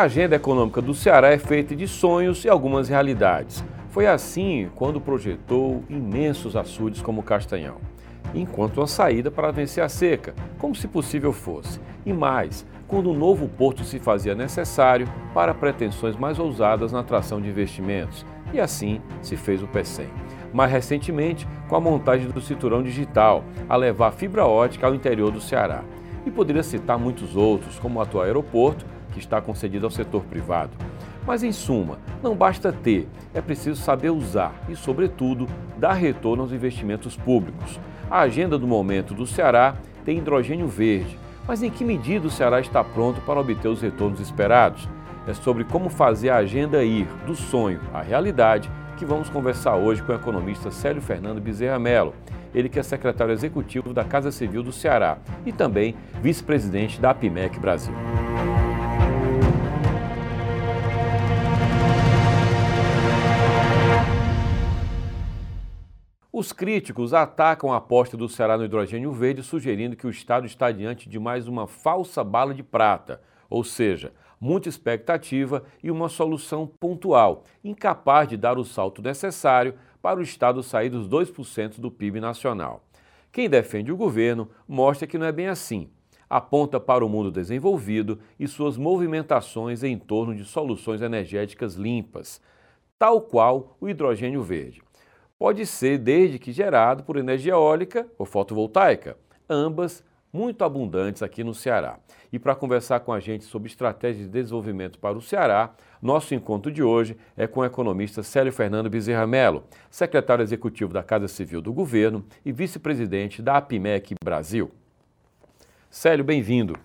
A agenda econômica do Ceará é feita de sonhos e algumas realidades. Foi assim quando projetou imensos açudes como Castanhal, enquanto uma saída para vencer a seca, como se possível fosse. E mais, quando um novo porto se fazia necessário para pretensões mais ousadas na atração de investimentos. E assim se fez o PECEM. Mais recentemente, com a montagem do cinturão digital, a levar fibra ótica ao interior do Ceará. E poderia citar muitos outros, como o atual aeroporto, que está concedido ao setor privado. Mas, em suma, não basta ter, é preciso saber usar e, sobretudo, dar retorno aos investimentos públicos. A agenda do momento do Ceará tem hidrogênio verde, mas em que medida o Ceará está pronto para obter os retornos esperados? É sobre como fazer a agenda ir do sonho à realidade que vamos conversar hoje com o economista Célio Fernando Bezerra Mello. Ele que é secretário executivo da Casa Civil do Ceará e também vice-presidente da APIMEC Brasil. Os críticos atacam a aposta do Ceará no hidrogênio verde, sugerindo que o Estado está diante de mais uma falsa bala de prata, ou seja, muita expectativa e uma solução pontual, incapaz de dar o salto necessário para o Estado sair dos 2% do PIB nacional. Quem defende o governo mostra que não é bem assim. Aponta para o mundo desenvolvido e suas movimentações em torno de soluções energéticas limpas, tal qual o hidrogênio verde pode ser desde que gerado por energia eólica ou fotovoltaica, ambas muito abundantes aqui no Ceará. E para conversar com a gente sobre estratégia de desenvolvimento para o Ceará, nosso encontro de hoje é com o economista Célio Fernando Bezerra Mello, secretário executivo da Casa Civil do Governo e vice-presidente da APIMEC Brasil. Célio, bem-vindo.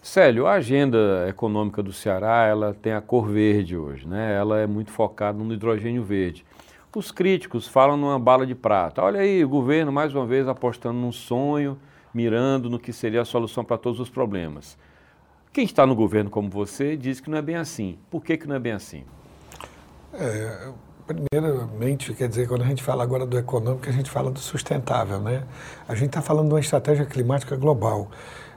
Célio, a agenda econômica do Ceará ela tem a cor verde hoje, né? Ela é muito focada no hidrogênio verde. Os críticos falam numa bala de prata. Olha aí, o governo mais uma vez apostando num sonho, mirando no que seria a solução para todos os problemas. Quem está no governo como você diz que não é bem assim. Por que, que não é bem assim? É, primeiramente, quer dizer, quando a gente fala agora do econômico, a gente fala do sustentável, né? A gente está falando de uma estratégia climática global.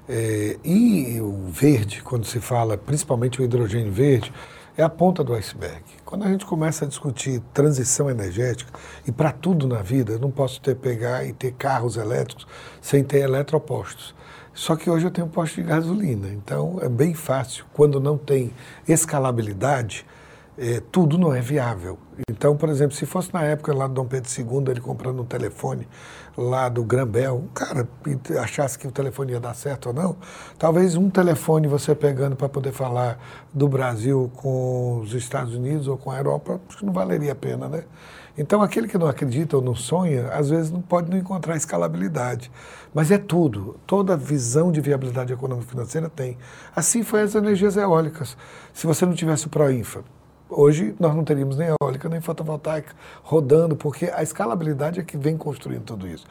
É, e o verde, quando se fala, principalmente o hidrogênio verde, é a ponta do iceberg. Quando a gente começa a discutir transição energética, e para tudo na vida, eu não posso ter pegar e ter carros elétricos sem ter eletropostos. Só que hoje eu tenho posto de gasolina, então é bem fácil. Quando não tem escalabilidade, é, tudo não é viável. Então, por exemplo, se fosse na época lá do Dom Pedro II, ele comprando um telefone lá do Grambel, cara achasse que o telefone ia dar certo ou não, talvez um telefone você pegando para poder falar do Brasil com os Estados Unidos ou com a Europa, não valeria a pena, né? Então, aquele que não acredita ou não sonha, às vezes não pode não encontrar escalabilidade. Mas é tudo. Toda visão de viabilidade econômica e financeira tem. Assim foi as energias eólicas. Se você não tivesse o Proinfa, Hoje nós não teríamos nem eólica nem fotovoltaica rodando, porque a escalabilidade é que vem construindo tudo isso.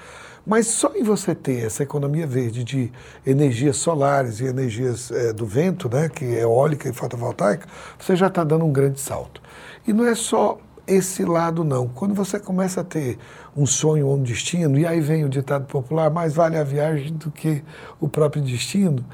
Mas só em você ter essa economia verde de energias solares e energias é, do vento, né, que é eólica e fotovoltaica, você já está dando um grande salto. E não é só esse lado não. Quando você começa a ter um sonho ou um destino, e aí vem o ditado popular, mais vale a viagem do que o próprio destino,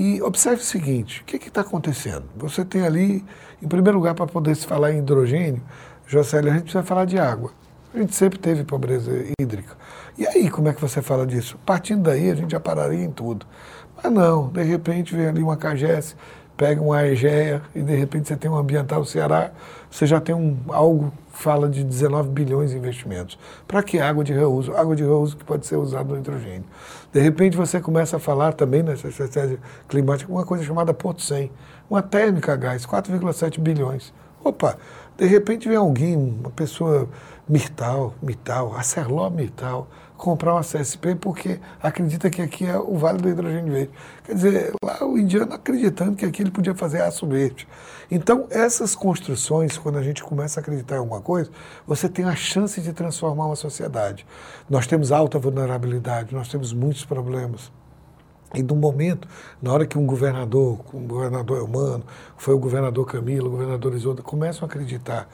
e observe o seguinte: o que está acontecendo? Você tem ali, em primeiro lugar, para poder se falar em hidrogênio, Jocélio, a gente precisa falar de água. A gente sempre teve pobreza hídrica. E aí, como é que você fala disso? Partindo daí, a gente já pararia em tudo. Mas não, de repente vem ali uma CAGES, pega uma EGEA e de repente você tem um Ambiental Ceará, você já tem um, algo fala de 19 bilhões de investimentos. Para que água de reuso? Água de reuso que pode ser usada no hidrogênio. De repente você começa a falar também nessa estratégia climática uma coisa chamada Porto 100, uma térmica a gás, 4,7 bilhões. Opa, de repente vem alguém, uma pessoa Mirtal, Mirtal, Mirtal comprar uma CSP porque acredita que aqui é o Vale do Hidrogênio Verde. Quer dizer, lá o indiano acreditando que aqui ele podia fazer aço verde. Então, essas construções, quando a gente começa a acreditar em alguma coisa, você tem a chance de transformar uma sociedade. Nós temos alta vulnerabilidade, nós temos muitos problemas. E no momento, na hora que um governador, um governador humano, foi o governador Camilo, o governador Isolda, começam a acreditar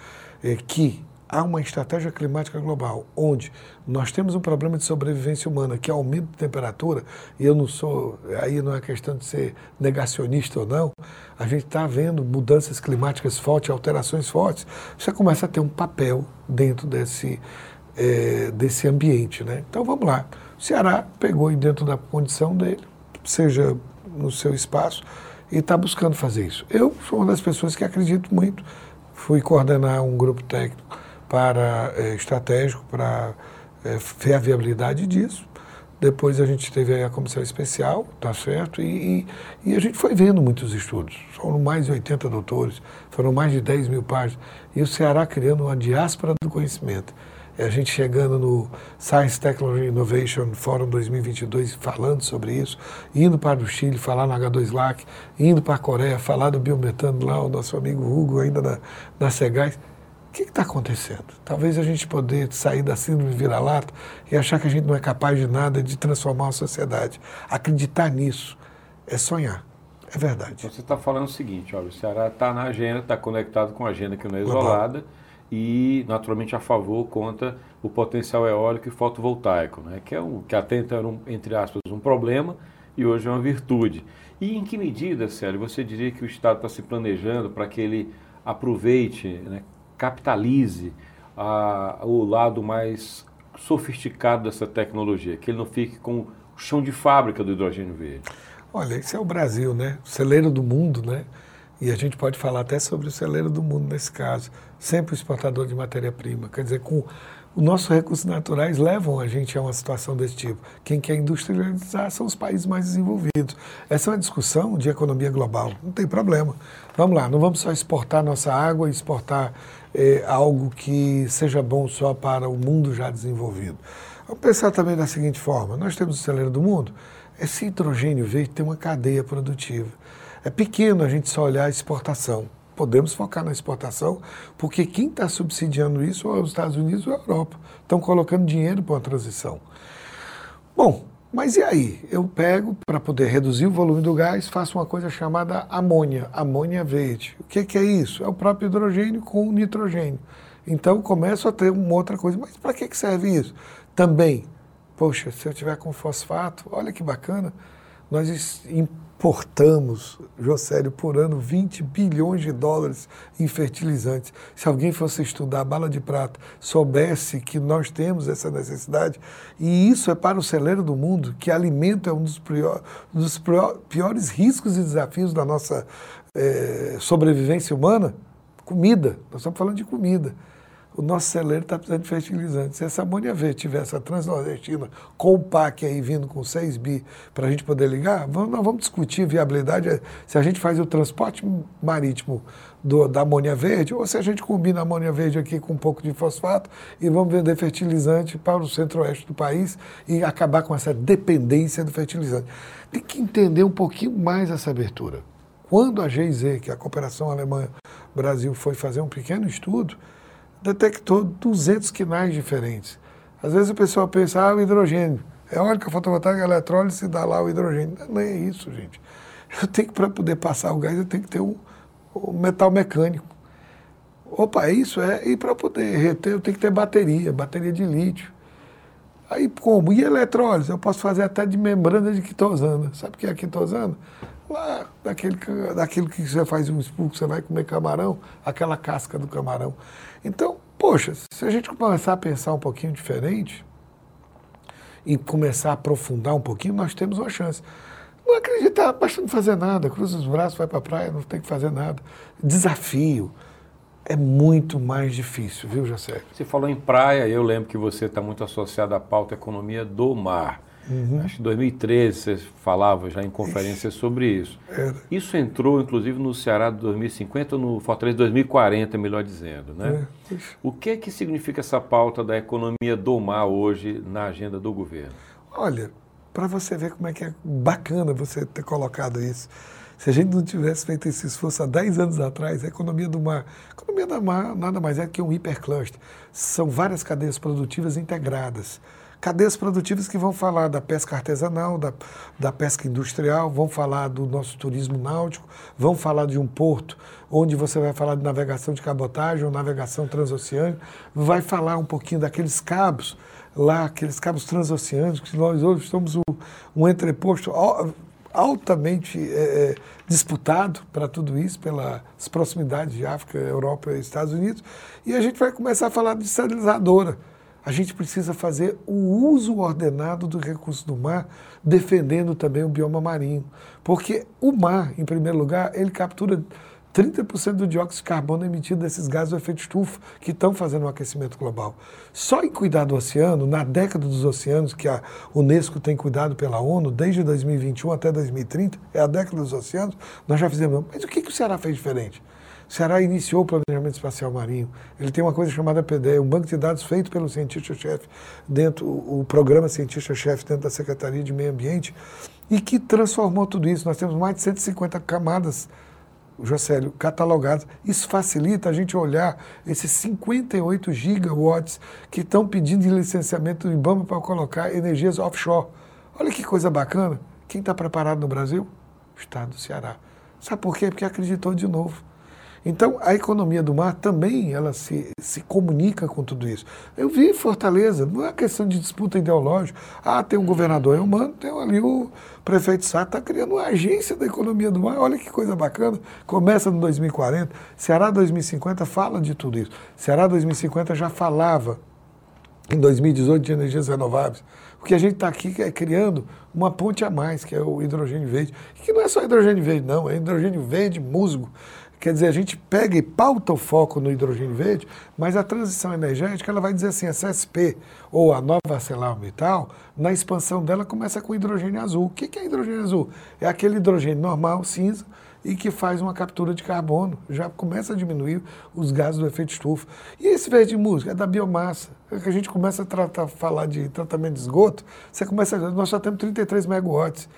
é, que há uma estratégia climática global, onde nós temos um problema de sobrevivência humana, que é aumento de temperatura, e eu não sou, aí não é questão de ser negacionista ou não, a gente está vendo mudanças climáticas fortes, alterações fortes, você começa a ter um papel dentro desse, é, desse ambiente. Né? Então vamos lá, o Ceará pegou dentro da condição dele, seja no seu espaço, e está buscando fazer isso. Eu sou uma das pessoas que acredito muito, fui coordenar um grupo técnico para é, estratégico para é, ver a viabilidade disso. Depois a gente teve a comissão especial, tá certo? E, e, e, a gente foi vendo muitos estudos. Foram mais de 80 doutores, foram mais de 10 mil páginas. E o Ceará criando uma diáspora do conhecimento. É a gente chegando no Science Technology Innovation Forum 2022 falando sobre isso, indo para o Chile falar no H2LAC, indo para a Coreia falar do biometano lá, o nosso amigo Hugo ainda na, na Segais que está acontecendo? Talvez a gente poder sair da síndrome vira-lata e achar que a gente não é capaz de nada de transformar a sociedade. Acreditar nisso é sonhar. É verdade. Você está falando o seguinte, olha, o Ceará está na agenda, está conectado com a agenda que não é isolada e, naturalmente, a favor conta o potencial eólico e fotovoltaico, né? que, é um, que até então era, um, entre aspas, um problema e hoje é uma virtude. E em que medida, Célio, você diria que o Estado está se planejando para que ele aproveite, né, capitalize a, o lado mais sofisticado dessa tecnologia, que ele não fique com o chão de fábrica do hidrogênio verde? Olha, esse é o Brasil, né? O celeiro do mundo, né? E a gente pode falar até sobre o celeiro do mundo nesse caso. Sempre exportador de matéria-prima. Quer dizer, com os nossos recursos naturais levam a gente a uma situação desse tipo. Quem quer industrializar são os países mais desenvolvidos. Essa é uma discussão de economia global, não tem problema. Vamos lá, não vamos só exportar nossa água, exportar é, algo que seja bom só para o mundo já desenvolvido. Vamos pensar também da seguinte forma: nós temos o celeiro do mundo, esse hidrogênio verde tem uma cadeia produtiva. É pequeno a gente só olhar a exportação podemos focar na exportação, porque quem está subsidiando isso é os Estados Unidos ou a Europa. Estão colocando dinheiro para a transição. Bom, mas e aí? Eu pego, para poder reduzir o volume do gás, faço uma coisa chamada amônia, amônia verde. O que, que é isso? É o próprio hidrogênio com nitrogênio. Então começo a ter uma outra coisa. Mas para que, que serve isso? Também, poxa, se eu tiver com fosfato, olha que bacana, nós importamos, Josélio, por ano 20 bilhões de dólares em fertilizantes. Se alguém fosse estudar bala de prata, soubesse que nós temos essa necessidade, e isso é para o celeiro do mundo, que alimento é um dos, prior, dos piores riscos e desafios da nossa é, sobrevivência humana, comida. Nós estamos falando de comida o nosso celeiro está precisando de fertilizantes. Se essa amônia V tiver essa transnordestina com o PAC aí vindo com 6 bi para a gente poder ligar, vamos, nós vamos discutir viabilidade se a gente faz o transporte marítimo do, da amônia verde ou se a gente combina a amônia verde aqui com um pouco de fosfato e vamos vender fertilizante para o centro-oeste do país e acabar com essa dependência do fertilizante. Tem que entender um pouquinho mais essa abertura. Quando a GIZ, que é a Cooperação Alemanha-Brasil, foi fazer um pequeno estudo, detectou 200 quinais diferentes. Às vezes o pessoal pensa, ah, o hidrogênio. É Eólica, fotovoltaica, eletrólise, dá lá o hidrogênio. Não é isso, gente. Eu tenho que, para poder passar o gás, eu tenho que ter um, um metal mecânico. Opa, é isso? É. E para poder reter, eu tenho que ter bateria, bateria de lítio. Aí como? E eletrólise? Eu posso fazer até de membrana de quitosana. Sabe o que é quitosana? Lá, daquele, daquilo que você faz um expulso, você vai comer camarão, aquela casca do camarão. Então, poxa, se a gente começar a pensar um pouquinho diferente e começar a aprofundar um pouquinho, nós temos uma chance. Não acreditar, basta não fazer nada, cruza os braços, vai para a praia, não tem que fazer nada. Desafio é muito mais difícil, viu, José? Você falou em praia, eu lembro que você está muito associado à pauta economia do mar. Uhum. Acho que em 2013 você falava já em conferências sobre isso. Era. Isso entrou, inclusive, no Ceará de 2050, no Fortaleza 2040, melhor dizendo. Né? É. O que, que significa essa pauta da economia do mar hoje na agenda do governo? Olha, para você ver como é que é bacana você ter colocado isso. Se a gente não tivesse feito esse esforço há 10 anos atrás, a economia do mar, a economia do mar nada mais é que um hipercluster. São várias cadeias produtivas integradas cadeias produtivas que vão falar da pesca artesanal, da, da pesca industrial, vão falar do nosso turismo náutico, vão falar de um porto onde você vai falar de navegação de cabotagem ou navegação transoceânica, vai falar um pouquinho daqueles cabos lá, aqueles cabos transoceânicos, que nós hoje somos um, um entreposto altamente é, disputado para tudo isso, pelas proximidades de África, Europa e Estados Unidos, e a gente vai começar a falar de estabilizadora a gente precisa fazer o uso ordenado do recurso do mar, defendendo também o bioma marinho. Porque o mar, em primeiro lugar, ele captura 30% do dióxido de carbono emitido desses gases do efeito estufa que estão fazendo o aquecimento global. Só em cuidar do oceano, na década dos oceanos, que a Unesco tem cuidado pela ONU, desde 2021 até 2030, é a década dos oceanos, nós já fizemos. Mas o que, que o Ceará fez diferente? O Ceará iniciou o planejamento espacial marinho. Ele tem uma coisa chamada PDE, um banco de dados feito pelo cientista-chefe dentro o programa cientista-chefe dentro da Secretaria de Meio Ambiente e que transformou tudo isso. Nós temos mais de 150 camadas Jocélio, catalogadas. Isso facilita a gente olhar esses 58 gigawatts que estão pedindo licenciamento do IBAMA para colocar energias offshore. Olha que coisa bacana. Quem está preparado no Brasil? O Estado do Ceará. Sabe por quê? Porque acreditou de novo. Então, a economia do mar também ela se, se comunica com tudo isso. Eu vi Fortaleza, não é questão de disputa ideológica. Ah, tem um governador, eu mando, tem ali o prefeito Sá, está criando uma agência da economia do mar. Olha que coisa bacana. Começa no 2040, Ceará 2050 fala de tudo isso. Ceará 2050 já falava em 2018 de energias renováveis. O que a gente está aqui é criando uma ponte a mais, que é o hidrogênio verde. Que não é só hidrogênio verde, não, é hidrogênio verde musgo. Quer dizer, a gente pega e pauta o foco no hidrogênio verde, mas a transição energética ela vai dizer assim, a CSP ou a nova ArcelorMittal, na expansão dela começa com hidrogênio azul. O que é hidrogênio azul? É aquele hidrogênio normal, cinza, e que faz uma captura de carbono, já começa a diminuir os gases do efeito estufa. E esse verde música é da biomassa. É que a gente começa a tratar, falar de tratamento de esgoto, você começa, nós só temos 33 megawatts.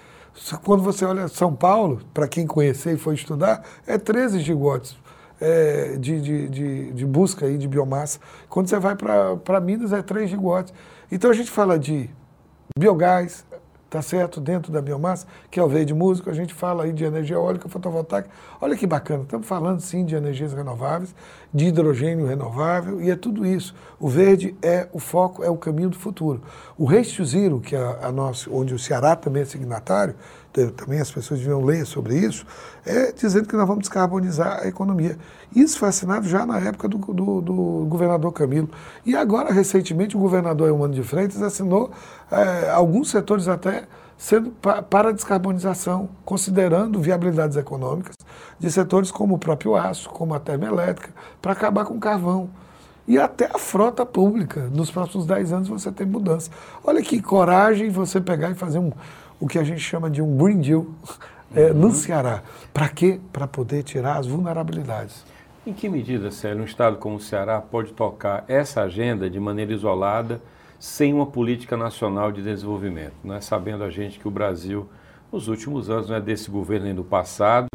Quando você olha São Paulo, para quem conhecer e foi estudar, é 13 gigawatts é, de, de, de, de, busca aí de biomassa. Quando você vai para Minas, é 3 gigawatts. Então a gente fala de biogás, tá certo, dentro da biomassa, que é o verde músico, a gente fala aí de energia eólica, fotovoltaica. Olha que bacana, estamos falando sim de energias renováveis, de hidrogênio renovável, e é tudo isso. O verde é o foco, é o caminho do futuro. O Race to Zero, que é a, a nossa, onde o Ceará também é signatário, também as pessoas deviam ler sobre isso, é dizendo que nós vamos descarbonizar a economia. Isso foi assinado já na época do, do, do governador Camilo. E agora, recentemente, o governador Eumano de Freitas assinou é, alguns setores até sendo pa, para descarbonização, considerando viabilidades econômicas de setores como o próprio aço, como a termoelétrica, para acabar com o carvão. E até a frota pública. Nos próximos 10 anos você tem mudança. Olha que coragem você pegar e fazer um, o que a gente chama de um Green Deal é, no Ceará. Para quê? Para poder tirar as vulnerabilidades. Em que medida, Célio, um Estado como o Ceará pode tocar essa agenda de maneira isolada, sem uma política nacional de desenvolvimento? Não é sabendo a gente que o Brasil, nos últimos anos, não é desse governo nem do passado,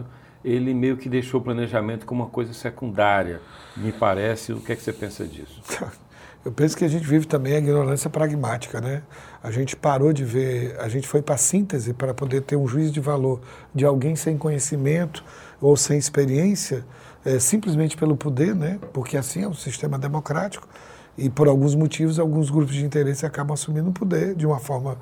ele meio que deixou o planejamento como uma coisa secundária, me parece. O que é que você pensa disso? Eu penso que a gente vive também a ignorância pragmática, né? A gente parou de ver, a gente foi para a síntese para poder ter um juízo de valor de alguém sem conhecimento ou sem experiência, é, simplesmente pelo poder, né? Porque assim é um sistema democrático e por alguns motivos alguns grupos de interesse acabam assumindo o poder de uma forma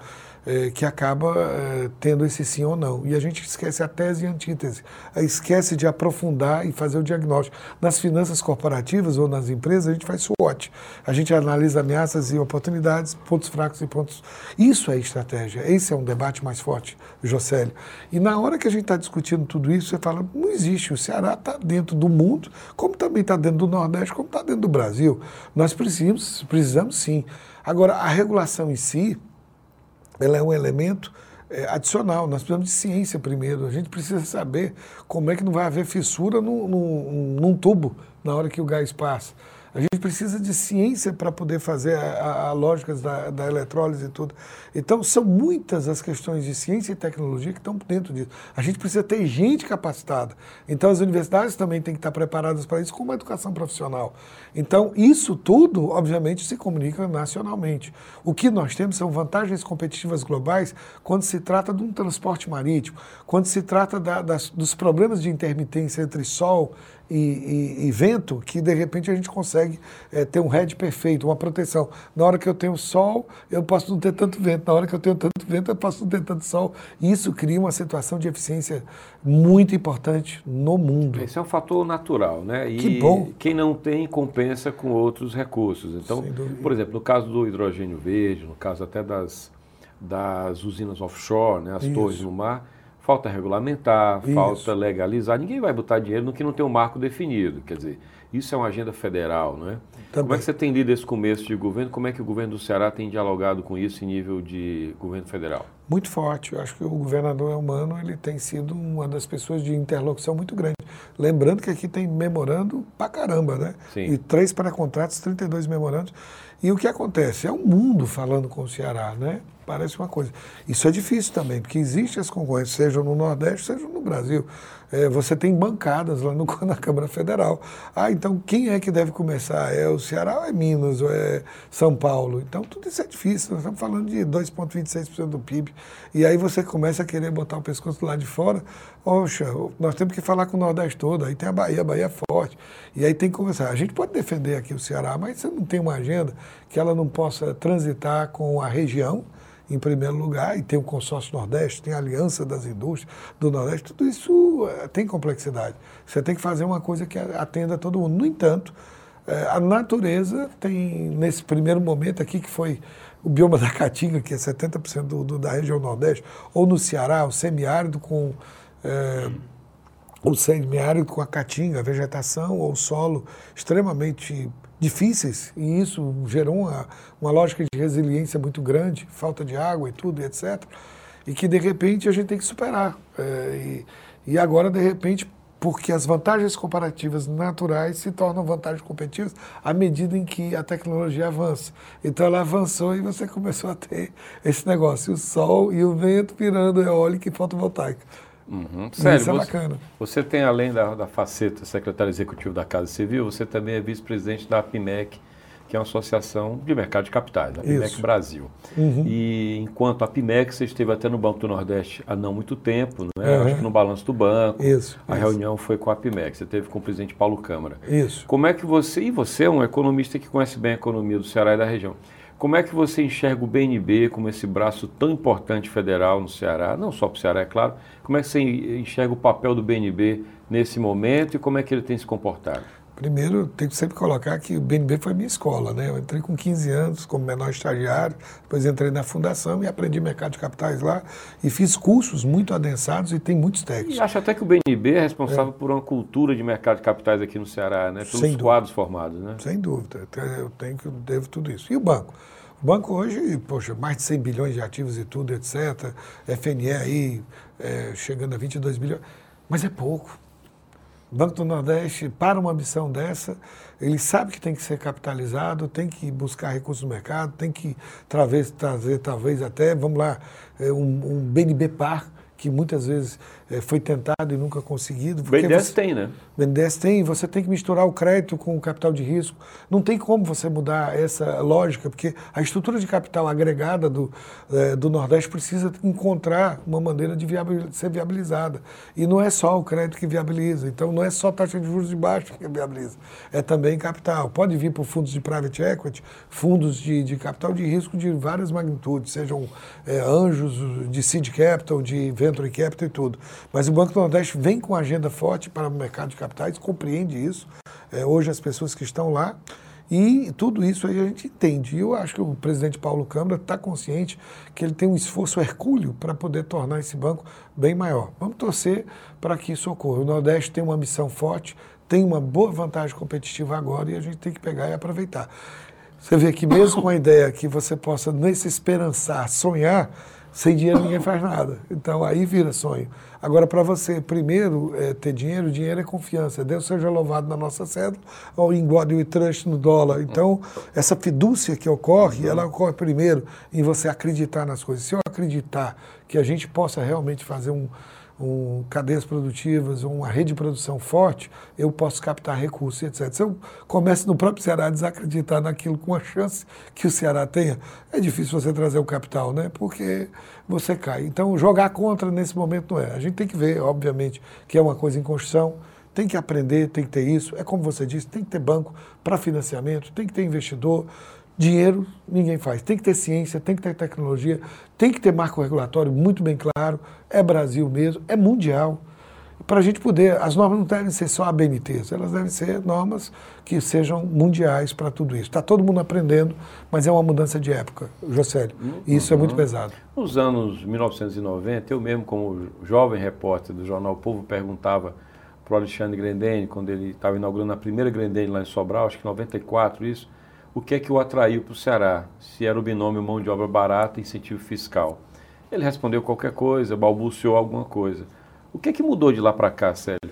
é, que acaba é, tendo esse sim ou não. E a gente esquece a tese e a antítese, esquece de aprofundar e fazer o diagnóstico. Nas finanças corporativas ou nas empresas, a gente faz SWOT. A gente analisa ameaças e oportunidades, pontos fracos e pontos. Isso é estratégia. Esse é um debate mais forte, Jocélio. E na hora que a gente está discutindo tudo isso, você fala: não existe. O Ceará está dentro do mundo, como também está dentro do Nordeste, como está dentro do Brasil. Nós precisamos, precisamos sim. Agora, a regulação em si, ela é um elemento é, adicional. Nós precisamos de ciência primeiro. A gente precisa saber como é que não vai haver fissura num, num, num tubo na hora que o gás passa. A gente precisa de ciência para poder fazer a, a, a lógicas da, da eletrólise e tudo. Então, são muitas as questões de ciência e tecnologia que estão dentro disso. A gente precisa ter gente capacitada. Então, as universidades também têm que estar preparadas para isso, com uma educação profissional. Então, isso tudo, obviamente, se comunica nacionalmente. O que nós temos são vantagens competitivas globais quando se trata de um transporte marítimo, quando se trata da, das, dos problemas de intermitência entre sol e, e, e, vento, que de repente a gente consegue é, ter um head perfeito, uma proteção. Na hora que eu tenho sol, eu posso não ter tanto vento. Na hora que eu tenho tanto vento, eu posso não ter tanto sol. Isso cria uma situação de eficiência muito importante no mundo. Esse é um fator natural, né? E que bom. quem não tem compensa com outros recursos. Então, por exemplo, no caso do hidrogênio verde, no caso até das, das usinas offshore, né, as Isso. torres no mar, falta regulamentar, isso. falta legalizar. Ninguém vai botar dinheiro no que não tem um marco definido. Quer dizer, isso é uma agenda federal, não é? Também. Como é que você tem lido esse começo de governo? Como é que o governo do Ceará tem dialogado com isso em nível de governo federal? Muito forte. Eu acho que o governador Elmano ele tem sido uma das pessoas de interlocução muito grande. Lembrando que aqui tem memorando pra caramba, né? Sim. E três para contratos, 32 memorandos. E o que acontece? É um mundo falando com o Ceará, né? Parece uma coisa. Isso é difícil também, porque existe as concorrências, seja no Nordeste, seja no Brasil. É, você tem bancadas lá no, na Câmara Federal. Ah, então quem é que deve começar? É o Ceará ou é Minas ou é São Paulo? Então tudo isso é difícil. Nós estamos falando de 2,26% do PIB. E aí você começa a querer botar o pescoço lá de fora. Poxa, nós temos que falar com o Nordeste todo. Aí tem a Bahia, a Bahia é forte. E aí tem que começar. A gente pode defender aqui o Ceará, mas você não tem uma agenda que ela não possa transitar com a região em primeiro lugar, e tem o consórcio Nordeste, tem a aliança das indústrias do Nordeste, tudo isso é, tem complexidade. Você tem que fazer uma coisa que atenda todo mundo. No entanto, é, a natureza tem, nesse primeiro momento aqui, que foi o bioma da Caatinga, que é 70% do, do, da região Nordeste, ou no Ceará, o semiárido com. É, o semiárido com a caatinga, a vegetação ou solo extremamente difíceis, e isso gerou uma, uma lógica de resiliência muito grande, falta de água e tudo, etc. E que, de repente, a gente tem que superar. É, e, e agora, de repente, porque as vantagens comparativas naturais se tornam vantagens competitivas à medida em que a tecnologia avança. Então ela avançou e você começou a ter esse negócio, o sol e o vento virando eólica e fotovoltaica. Uhum. Sério, Isso é você, bacana. Você tem, além da, da faceta secretário executivo da Casa Civil, você também é vice-presidente da APIMEC, que é uma associação de mercado de capitais, a PIMEC Isso. Brasil. Uhum. E enquanto a PIMEC, você esteve até no Banco do Nordeste há não muito tempo, né? Uhum. acho que no balanço do banco, Isso. a Isso. reunião foi com a PIMEC, você teve com o presidente Paulo Câmara. Isso. Como é que você, e você é um economista que conhece bem a economia do Ceará e da região, como é que você enxerga o BNB como esse braço tão importante federal no Ceará? Não só para o Ceará, é claro. Como é que você enxerga o papel do BNB nesse momento e como é que ele tem se comportado? Primeiro, tenho que sempre colocar que o BNB foi minha escola, né? Eu entrei com 15 anos como menor estagiário, depois entrei na fundação e aprendi mercado de capitais lá e fiz cursos muito adensados e tem muitos técnicos. E acho até que o BNB é responsável é. por uma cultura de mercado de capitais aqui no Ceará, né? Pelos Sem quadros dúvida. formados, né? Sem dúvida. Eu tenho que devo tudo isso. E o banco? O banco hoje, poxa, mais de 100 bilhões de ativos e tudo, etc. FNE aí é, chegando a 22 bilhões. Mas é pouco. Banco do Nordeste, para uma missão dessa, ele sabe que tem que ser capitalizado, tem que buscar recursos no mercado, tem que trazer, trazer talvez até, vamos lá, é, um, um BNB par, que muitas vezes foi tentado e nunca conseguido. O BNDES você, tem, né? O BNDES tem, você tem que misturar o crédito com o capital de risco. Não tem como você mudar essa lógica, porque a estrutura de capital agregada do, é, do Nordeste precisa encontrar uma maneira de viabil, ser viabilizada. E não é só o crédito que viabiliza, então não é só taxa de juros de baixo que viabiliza, é também capital. Pode vir por fundos de private equity, fundos de, de capital de risco de várias magnitudes, sejam é, anjos de seed capital, de venture capital e tudo. Mas o Banco do Nordeste vem com agenda forte para o mercado de capitais, compreende isso. É, hoje as pessoas que estão lá. E tudo isso aí a gente entende. E eu acho que o presidente Paulo Câmara está consciente que ele tem um esforço hercúleo para poder tornar esse banco bem maior. Vamos torcer para que isso ocorra. O Nordeste tem uma missão forte, tem uma boa vantagem competitiva agora e a gente tem que pegar e aproveitar. Você vê que mesmo com a ideia que você possa, nesse esperançar, sonhar, Sem dinheiro ninguém faz nada. Então aí vira sonho. Agora, para você, primeiro, é, ter dinheiro, dinheiro é confiança. Deus seja louvado na nossa cédula, ou God we trust no dólar. Então, essa fidúcia que ocorre, ela ocorre primeiro em você acreditar nas coisas. Se eu acreditar que a gente possa realmente fazer um, um, cadeias produtivas, uma rede de produção forte, eu posso captar recursos, etc. Se eu começo no próprio Ceará a desacreditar naquilo com a chance que o Ceará tenha, é difícil você trazer o capital, né? Porque você cai. Então, jogar contra nesse momento não é. A gente tem que ver, obviamente, que é uma coisa em construção, tem que aprender, tem que ter isso. É como você disse, tem que ter banco para financiamento, tem que ter investidor. Dinheiro ninguém faz. Tem que ter ciência, tem que ter tecnologia, tem que ter marco regulatório muito bem claro. É Brasil mesmo, é mundial. Para a gente poder, as normas não devem ser só ABNTs, elas devem ser normas que sejam mundiais para tudo isso. Está todo mundo aprendendo, mas é uma mudança de época, Josélio. E isso uhum. é muito pesado. Nos anos 1990, eu mesmo, como jovem repórter do jornal o Povo, perguntava para o Alexandre Grendene, quando ele estava inaugurando a primeira Grendene lá em Sobral, acho que em 94 isso, o que é que o atraiu para o Ceará, se era o binômio mão de obra barata e incentivo fiscal. Ele respondeu qualquer coisa, balbuciou alguma coisa. O que é que mudou de lá para cá, Célio?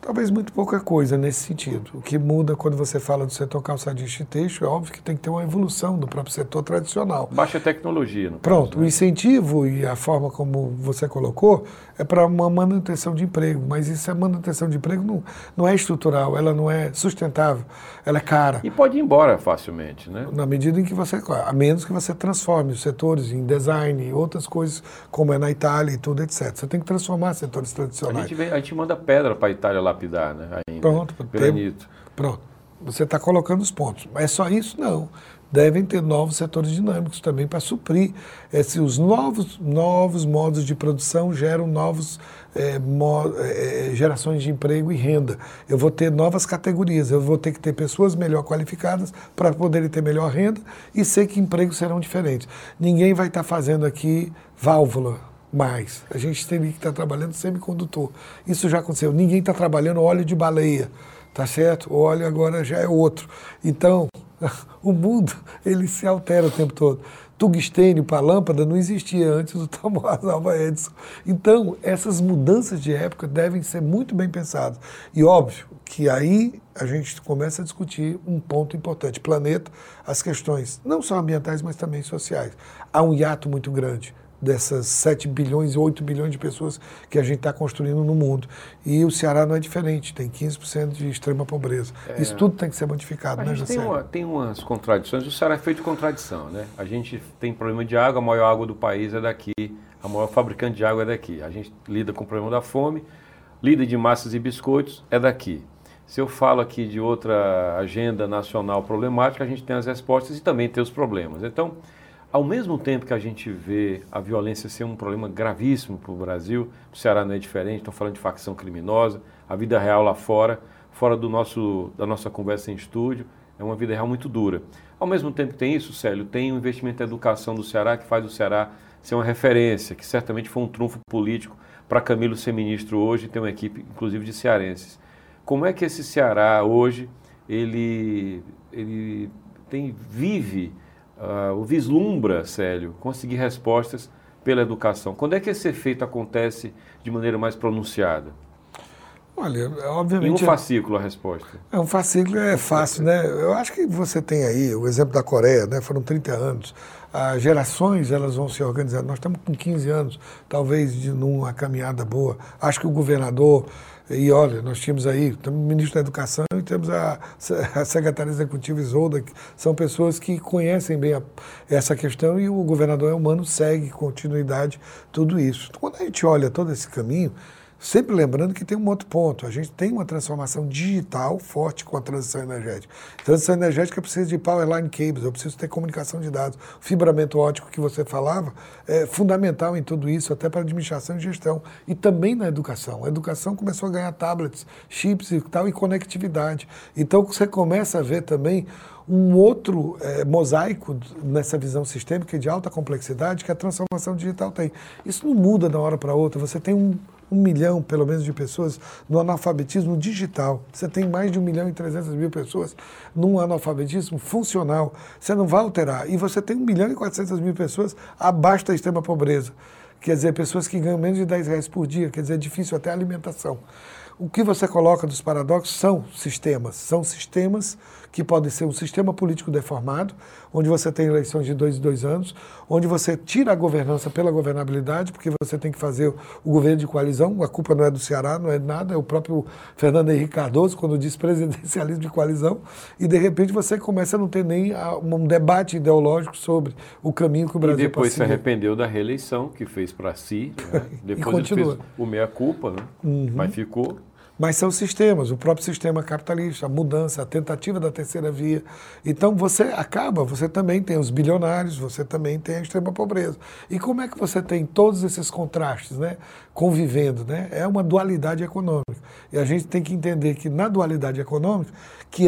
Talvez muito pouca coisa nesse sentido. O que muda quando você fala do setor calçadista e têxtil é óbvio que tem que ter uma evolução do próprio setor tradicional. Baixa tecnologia. No Pronto, caso, né? o incentivo e a forma como você colocou é para uma manutenção de emprego, mas isso é manutenção de emprego não, não é estrutural, ela não é sustentável, ela é cara. E pode ir embora facilmente, né? Na medida em que você, a menos que você transforme os setores em design e outras coisas, como é na Itália e tudo, etc. Você tem que transformar setores tradicionais. A gente, vem, a gente manda pedra para a Itália lapidar, né? Ainda. Pronto, granito. Pronto. Você está colocando os pontos. Mas é só isso? Não. Devem ter novos setores dinâmicos também para suprir. Esse, os novos, novos modos de produção geram novos é, é, gerações de emprego e renda. Eu vou ter novas categorias, eu vou ter que ter pessoas melhor qualificadas para poderem ter melhor renda e sei que empregos serão diferentes. Ninguém vai estar tá fazendo aqui válvula mais. A gente teria que estar trabalhando semicondutor. Isso já aconteceu. Ninguém está trabalhando óleo de baleia, tá certo? O óleo agora já é outro. Então, o mundo ele se altera o tempo todo. Tungstênio para lâmpada não existia antes do Thomas Alva Edison. Então, essas mudanças de época devem ser muito bem pensadas. E óbvio que aí a gente começa a discutir um ponto importante. Planeta, as questões não só ambientais, mas também sociais. Há um hiato muito grande dessas 7 bilhões, 8 bilhões de pessoas que a gente está construindo no mundo. E o Ceará não é diferente, tem 15% de extrema pobreza. É. Isso tudo tem que ser modificado, a né, José? Tem, uma, tem umas contradições, o Ceará é feito de contradição, né? A gente tem problema de água, a maior água do país é daqui, a maior fabricante de água é daqui. A gente lida com o problema da fome, lida de massas e biscoitos, é daqui. Se eu falo aqui de outra agenda nacional problemática, a gente tem as respostas e também tem os problemas. Então, ao mesmo tempo que a gente vê a violência ser um problema gravíssimo para o Brasil, o Ceará não é diferente, estão falando de facção criminosa, a vida real lá fora, fora do nosso, da nossa conversa em estúdio, é uma vida real muito dura. Ao mesmo tempo que tem isso, Célio, tem o investimento em educação do Ceará que faz o Ceará ser uma referência, que certamente foi um trunfo político para Camilo ser ministro hoje ter uma equipe, inclusive, de cearenses. Como é que esse Ceará hoje, ele, ele tem, vive uh, vislumbra, Célio, conseguir respostas pela educação? Quando é que esse efeito acontece de maneira mais pronunciada? Olha, obviamente. Em um fascículo a resposta. É um fascículo é fácil, né? Eu acho que você tem aí o exemplo da Coreia, né? Foram 30 anos. As gerações elas vão se organizando. Nós estamos com 15 anos, talvez, de numa caminhada boa. Acho que o governador e olha, nós tínhamos aí, temos o ministro da Educação e temos a, a secretária executiva Isolda, que são pessoas que conhecem bem a, essa questão e o governador Elmano segue continuidade tudo isso. Quando a gente olha todo esse caminho, Sempre lembrando que tem um outro ponto. A gente tem uma transformação digital forte com a transição energética. Transição energética precisa de power line cables, eu preciso ter comunicação de dados. O fibramento ótico que você falava é fundamental em tudo isso, até para administração e gestão. E também na educação. A educação começou a ganhar tablets, chips e tal, e conectividade. Então você começa a ver também um outro é, mosaico nessa visão sistêmica de alta complexidade que a transformação digital tem. Isso não muda uma hora para outra. Você tem um um milhão, pelo menos, de pessoas no analfabetismo digital. Você tem mais de um milhão e trezentas mil pessoas num analfabetismo funcional. Você não vai alterar. E você tem um milhão e quatrocentas mil pessoas abaixo da extrema pobreza. Quer dizer, pessoas que ganham menos de 10 reais por dia. Quer dizer, é difícil até a alimentação. O que você coloca dos paradoxos são sistemas. São sistemas que podem ser um sistema político deformado, onde você tem eleições de dois em dois anos, onde você tira a governança pela governabilidade, porque você tem que fazer o governo de coalizão. A culpa não é do Ceará, não é nada, é o próprio Fernando Henrique Cardoso, quando diz presidencialismo de coalizão, e de repente você começa a não ter nem um debate ideológico sobre o caminho que o Brasil E depois se arrependeu da reeleição, que fez para si, né? depois ele fez o meia-culpa, né? Uhum. mas ficou mas são sistemas, o próprio sistema capitalista, a mudança, a tentativa da terceira via. Então você acaba, você também tem os bilionários, você também tem a extrema pobreza. E como é que você tem todos esses contrastes, né, convivendo, né? É uma dualidade econômica. E a gente tem que entender que na dualidade econômica, que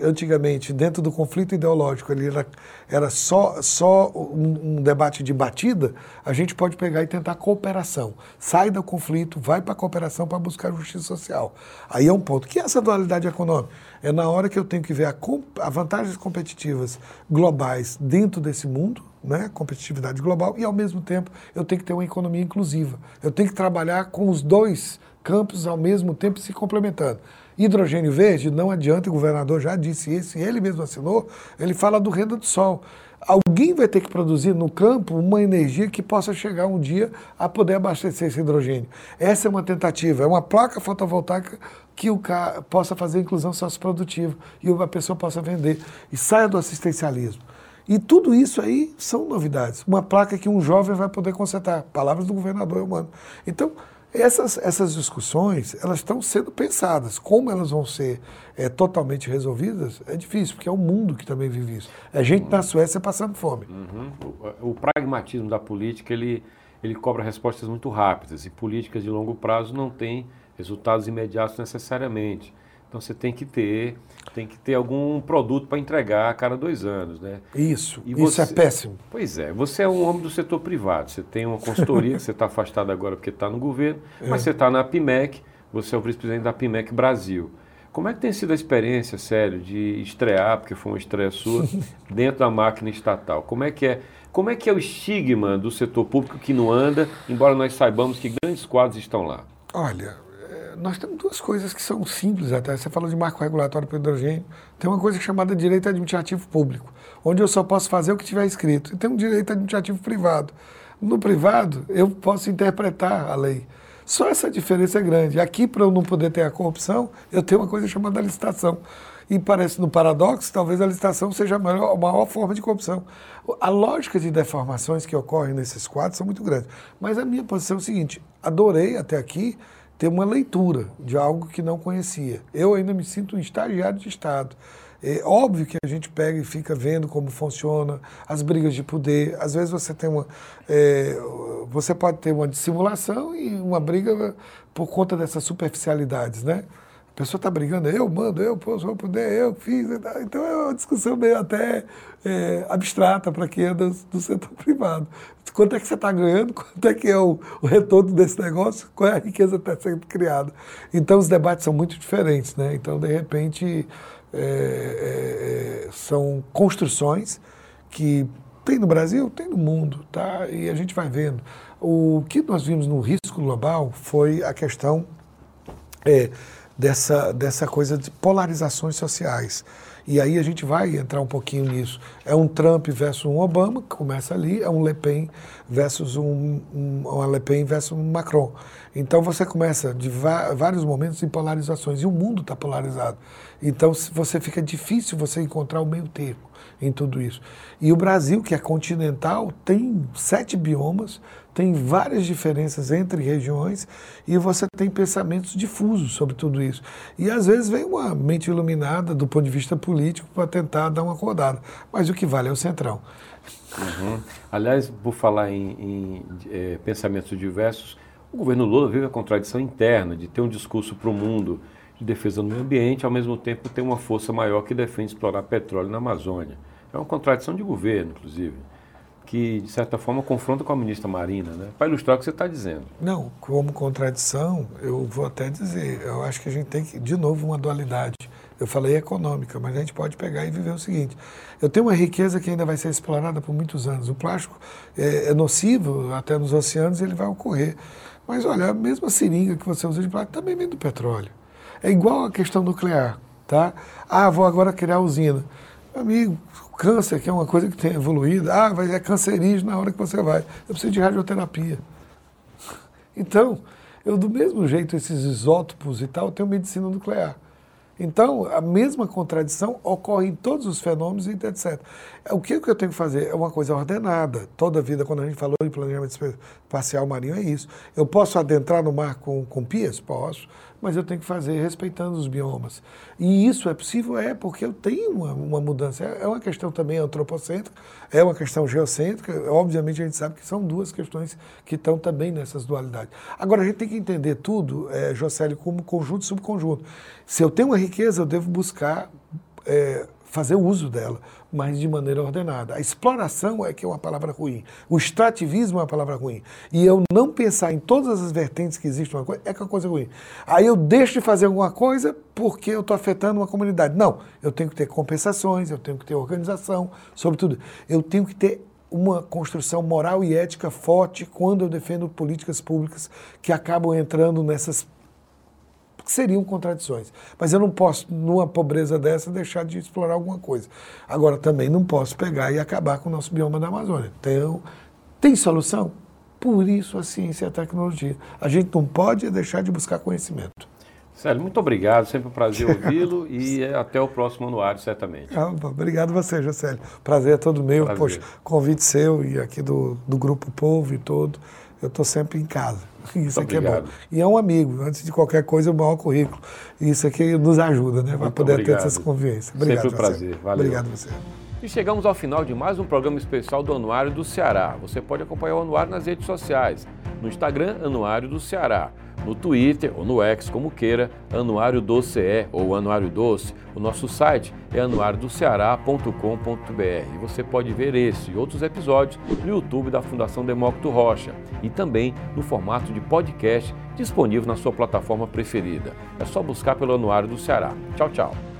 antigamente dentro do conflito ideológico ele era, era só só um, um debate de batida, a gente pode pegar e tentar cooperação. Sai do conflito, vai para a cooperação para buscar justiça social. Aí é um ponto. que é essa dualidade econômica? É na hora que eu tenho que ver a, a vantagens competitivas globais dentro desse mundo, né, competitividade global, e ao mesmo tempo eu tenho que ter uma economia inclusiva. Eu tenho que trabalhar com os dois campos ao mesmo tempo se complementando. Hidrogênio verde, não adianta, o governador já disse isso, ele mesmo assinou, ele fala do renda do sol alguém vai ter que produzir no campo uma energia que possa chegar um dia a poder abastecer esse hidrogênio. Essa é uma tentativa, é uma placa fotovoltaica que o cara possa fazer inclusão socioprodutiva e a pessoa possa vender e saia do assistencialismo. E tudo isso aí são novidades. Uma placa que um jovem vai poder consertar. Palavras do governador humano. Então, essas, essas discussões, elas estão sendo pensadas. Como elas vão ser é, totalmente resolvidas, é difícil, porque é o mundo que também vive isso. É gente na Suécia passando fome. Uhum. O, o, pragmatismo da política, ele, ele cobra respostas muito rápidas, e políticas de longo prazo não têm resultados imediatos necessariamente. Então você tem que ter, tem que ter algum produto para entregar a cada dois anos, né? Isso, e isso é péssimo. Pois é, você é um homem do setor privado, você tem uma consultoria, você está afastado agora porque está no governo, é. mas você está na PIMEC, você é o vice-presidente da PIMEC Brasil. Como é que tem sido a experiência, sério, de estrear, porque foi uma estreia sua, dentro da máquina estatal? Como é que é? Como é que é o estigma do setor público que não anda, embora nós saibamos que grandes quadros estão lá? Olha, nós temos duas coisas que são simples até. Você falou de marco regulatório para hidrogênio. Tem uma coisa chamada direito administrativo público, onde eu só posso fazer o que tiver escrito. E tem um direito administrativo privado. No privado, eu posso interpretar a lei. Só essa diferença é grande. Aqui, para eu não poder ter a corrupção, eu tenho uma coisa chamada licitação. E parece no paradoxo, talvez a licitação seja a maior, a maior forma de corrupção. A lógica de deformações que ocorrem nesses quadros são muito grandes. Mas a minha posição é o seguinte: adorei até aqui ter uma leitura de algo que não conhecia. Eu ainda me sinto um estagiário de Estado. É óbvio que a gente pega e fica vendo como funciona as brigas de poder. Às vezes você tem uma, é, você pode ter uma dissimulação e uma briga por conta dessas superficialidades, né? A pessoa está brigando, eu mando, eu posso eu poder, eu fiz. Então é uma discussão meio até é, abstrata para quem é do, do, setor privado. Quanto é que você está ganhando? Quanto é que é o, o, retorno desse negócio? Qual é a riqueza que está sendo criada? Então os debates são muito diferentes. Né? Então, de repente, é, é, é são construções que tem no Brasil, tem no mundo, tá? e a gente vai vendo. O que nós vimos no risco global foi a questão é, dessa, dessa coisa de polarizações sociais. E aí a gente vai entrar um pouquinho nisso. É um Trump versus um Obama, que começa ali, é um Le Pen versus um, um uma Le Pen versus um Macron. Então você começa de vários momentos em polarizações e o mundo está polarizado. Então você fica difícil você encontrar o meio termo em tudo isso. E o Brasil, que é continental, tem sete biomas, tem várias diferenças entre regiões e você tem pensamentos difusos sobre tudo isso. E às vezes vem uma mente iluminada do ponto de vista político para tentar dar uma acordada. Mas o que vale é o centrão. Uhum. Aliás, por falar em, em é, pensamentos diversos, o governo Lula vive a contradição interna de ter um discurso para o mundo de defesa do meio ambiente, ao mesmo tempo ter uma força maior que defende explorar petróleo na Amazônia. É uma contradição de governo, inclusive. que, de certa forma, confronta com a ministra Marina, né? para ilustrar o que você está dizendo. Não, como contradição, eu vou até dizer, eu acho que a gente tem que, de novo, uma dualidade. Eu falei econômica, mas a gente pode pegar e viver o seguinte: eu tenho uma riqueza que ainda vai ser explorada por muitos anos. O plástico é, é nocivo até nos oceanos ele vai ocorrer. Mas olha, a mesma seringa que você usa de plástico também vem do petróleo. É igual a questão nuclear, tá? Ah, vou agora criar usina. Amigo, câncer, que é uma coisa que tem evoluído, ah, vai é cancerígeno na hora que você vai. Eu preciso de radioterapia. Então, eu do mesmo jeito, esses isótopos e tal, eu tenho medicina nuclear. Então, a mesma contradição ocorre em todos os fenômenos e etc. O que, eu tenho que fazer? É uma coisa ordenada. Toda a vida, quando a gente falou em planejamento espacial marinho, é isso. Eu posso adentrar no mar com, com pias? Posso mas eu tenho que fazer respeitando os biomas. E isso é possível? É, porque eu tenho uma, uma mudança. É, é uma questão também antropocêntrica, é uma questão geocêntrica. Obviamente, a gente sabe que são duas questões que estão também nessas dualidades. Agora, a gente tem que entender tudo, é, Jocélio, como conjunto e subconjunto. Se eu tenho uma riqueza, eu devo buscar é, fazer uso dela, mas de maneira ordenada. A exploração é que é uma palavra ruim. O extrativismo é uma palavra ruim. E eu não pensar em todas as vertentes que existem uma coisa é que é uma coisa ruim. Aí eu deixo de fazer alguma coisa porque eu estou afetando uma comunidade. Não, eu tenho que ter compensações, eu tenho que ter organização, sobretudo. Eu tenho que ter uma construção moral e ética forte quando eu defendo políticas públicas que acabam entrando nessas que seriam contradições. Mas eu não posso, numa pobreza dessa, deixar de explorar alguma coisa. Agora, também não posso pegar e acabar com o nosso bioma da Amazônia. Então, tem solução? Por isso a ciência e a tecnologia. A gente não pode deixar de buscar conhecimento. Célio, muito obrigado, sempre um prazer ouvi-lo e até o próximo anuário, certamente. Ah, obrigado você, Jocélio. Prazer é todo meu. Prazer. Poxa, convite seu e aqui do, do Grupo Povo e todo eu estou sempre em casa. Isso aqui obrigado. é bom. E é um amigo, antes de qualquer coisa, o maior currículo. Isso aqui nos ajuda, né? Para poder obrigado. ter essas convivências. Obrigado. Sempre um prazer. Valeu. Obrigado você. E chegamos ao final de mais um programa especial do Anuário do Ceará. Você pode acompanhar o Anuário nas redes sociais. No Instagram, Anuário do Ceará no Twitter ou no X, como queira, Anuário do CE ou Anuário Doce. O nosso site é anuariodoceará.com.br. Você pode ver esse e outros episódios no YouTube da Fundação Demócrito Rocha e também no formato de podcast disponível na sua plataforma preferida. É só buscar pelo Anuário do Ceará. Tchau, tchau.